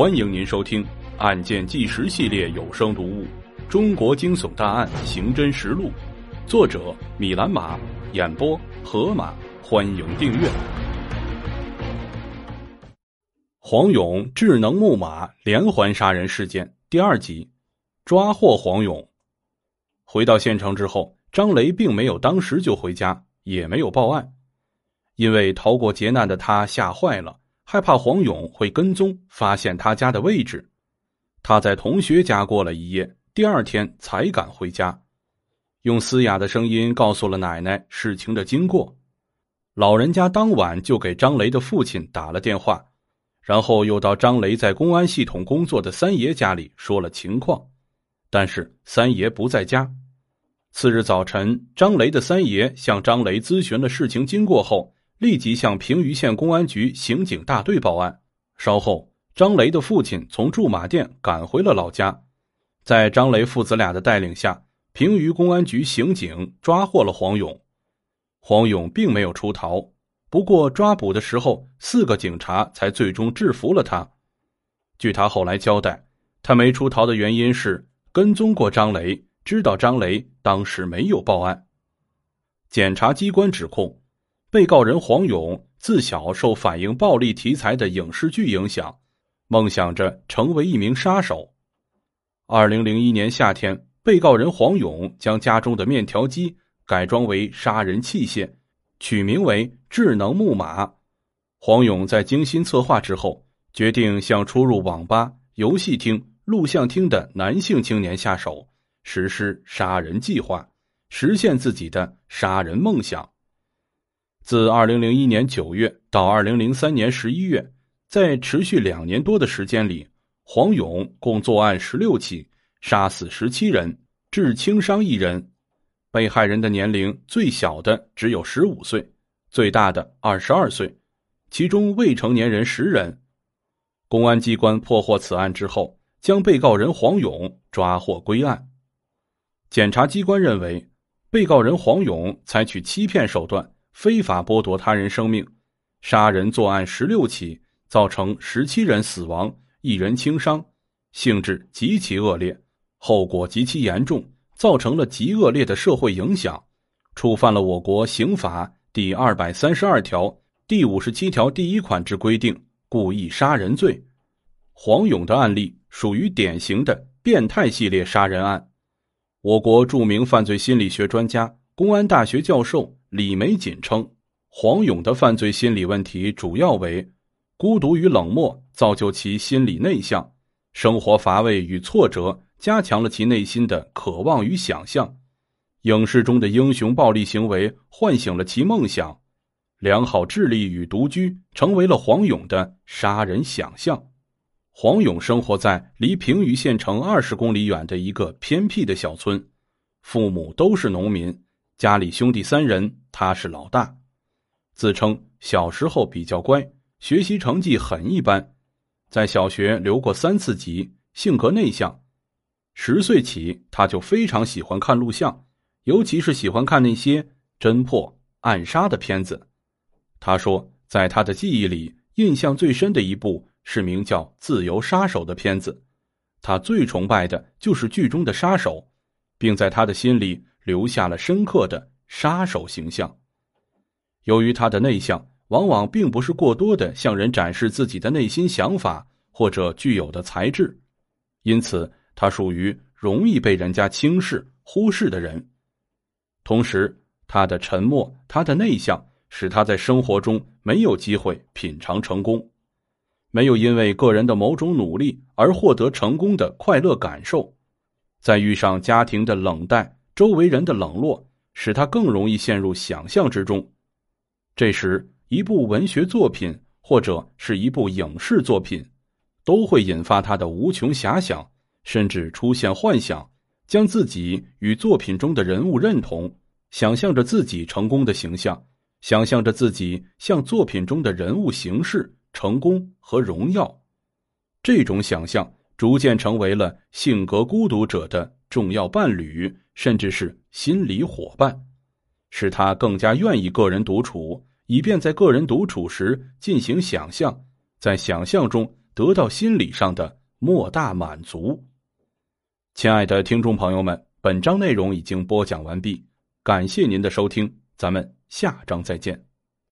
欢迎您收听《案件纪实》系列有声读物《中国惊悚大案刑侦实录》，作者米兰马，演播河马。欢迎订阅。黄勇智能木马连环杀人事件第二集，抓获黄勇。回到县城之后，张雷并没有当时就回家，也没有报案，因为逃过劫难的他吓坏了。害怕黄勇会跟踪发现他家的位置，他在同学家过了一夜，第二天才敢回家，用嘶哑的声音告诉了奶奶事情的经过。老人家当晚就给张雷的父亲打了电话，然后又到张雷在公安系统工作的三爷家里说了情况，但是三爷不在家。次日早晨，张雷的三爷向张雷咨询了事情经过后。立即向平舆县公安局刑警大队报案。稍后，张雷的父亲从驻马店赶回了老家。在张雷父子俩的带领下，平舆公安局刑警抓获了黄勇。黄勇并没有出逃，不过抓捕的时候，四个警察才最终制服了他。据他后来交代，他没出逃的原因是跟踪过张雷，知道张雷当时没有报案。检察机关指控。被告人黄勇自小受反映暴力题材的影视剧影响，梦想着成为一名杀手。二零零一年夏天，被告人黄勇将家中的面条机改装为杀人器械，取名为“智能木马”。黄勇在精心策划之后，决定向出入网吧、游戏厅、录像厅的男性青年下手，实施杀人计划，实现自己的杀人梦想。自二零零一年九月到二零零三年十一月，在持续两年多的时间里，黄勇共作案十六起，杀死十七人，致轻伤一人。被害人的年龄最小的只有十五岁，最大的二十二岁，其中未成年人十人。公安机关破获此案之后，将被告人黄勇抓获归案。检察机关认为，被告人黄勇采取欺骗手段。非法剥夺他人生命，杀人作案十六起，造成十七人死亡，一人轻伤，性质极其恶劣，后果极其严重，造成了极恶劣的社会影响，触犯了我国刑法第二百三十二条第五十七条第一款之规定，故意杀人罪。黄勇的案例属于典型的变态系列杀人案。我国著名犯罪心理学专家、公安大学教授。李玫瑾称，黄勇的犯罪心理问题主要为孤独与冷漠造就其心理内向，生活乏味与挫折加强了其内心的渴望与想象，影视中的英雄暴力行为唤醒了其梦想，良好智力与独居成为了黄勇的杀人想象。黄勇生活在离平舆县城二十公里远的一个偏僻的小村，父母都是农民。家里兄弟三人，他是老大，自称小时候比较乖，学习成绩很一般，在小学留过三次级，性格内向。十岁起，他就非常喜欢看录像，尤其是喜欢看那些侦破、暗杀的片子。他说，在他的记忆里，印象最深的一部是名叫《自由杀手》的片子，他最崇拜的就是剧中的杀手，并在他的心里。留下了深刻的杀手形象。由于他的内向，往往并不是过多的向人展示自己的内心想法或者具有的才智，因此他属于容易被人家轻视、忽视的人。同时，他的沉默、他的内向，使他在生活中没有机会品尝成功，没有因为个人的某种努力而获得成功的快乐感受，在遇上家庭的冷淡。周围人的冷落使他更容易陷入想象之中，这时一部文学作品或者是一部影视作品，都会引发他的无穷遐想，甚至出现幻想，将自己与作品中的人物认同，想象着自己成功的形象，想象着自己向作品中的人物行事、成功和荣耀，这种想象逐渐成为了性格孤独者的重要伴侣。甚至是心理伙伴，使他更加愿意个人独处，以便在个人独处时进行想象，在想象中得到心理上的莫大满足。亲爱的听众朋友们，本章内容已经播讲完毕，感谢您的收听，咱们下章再见。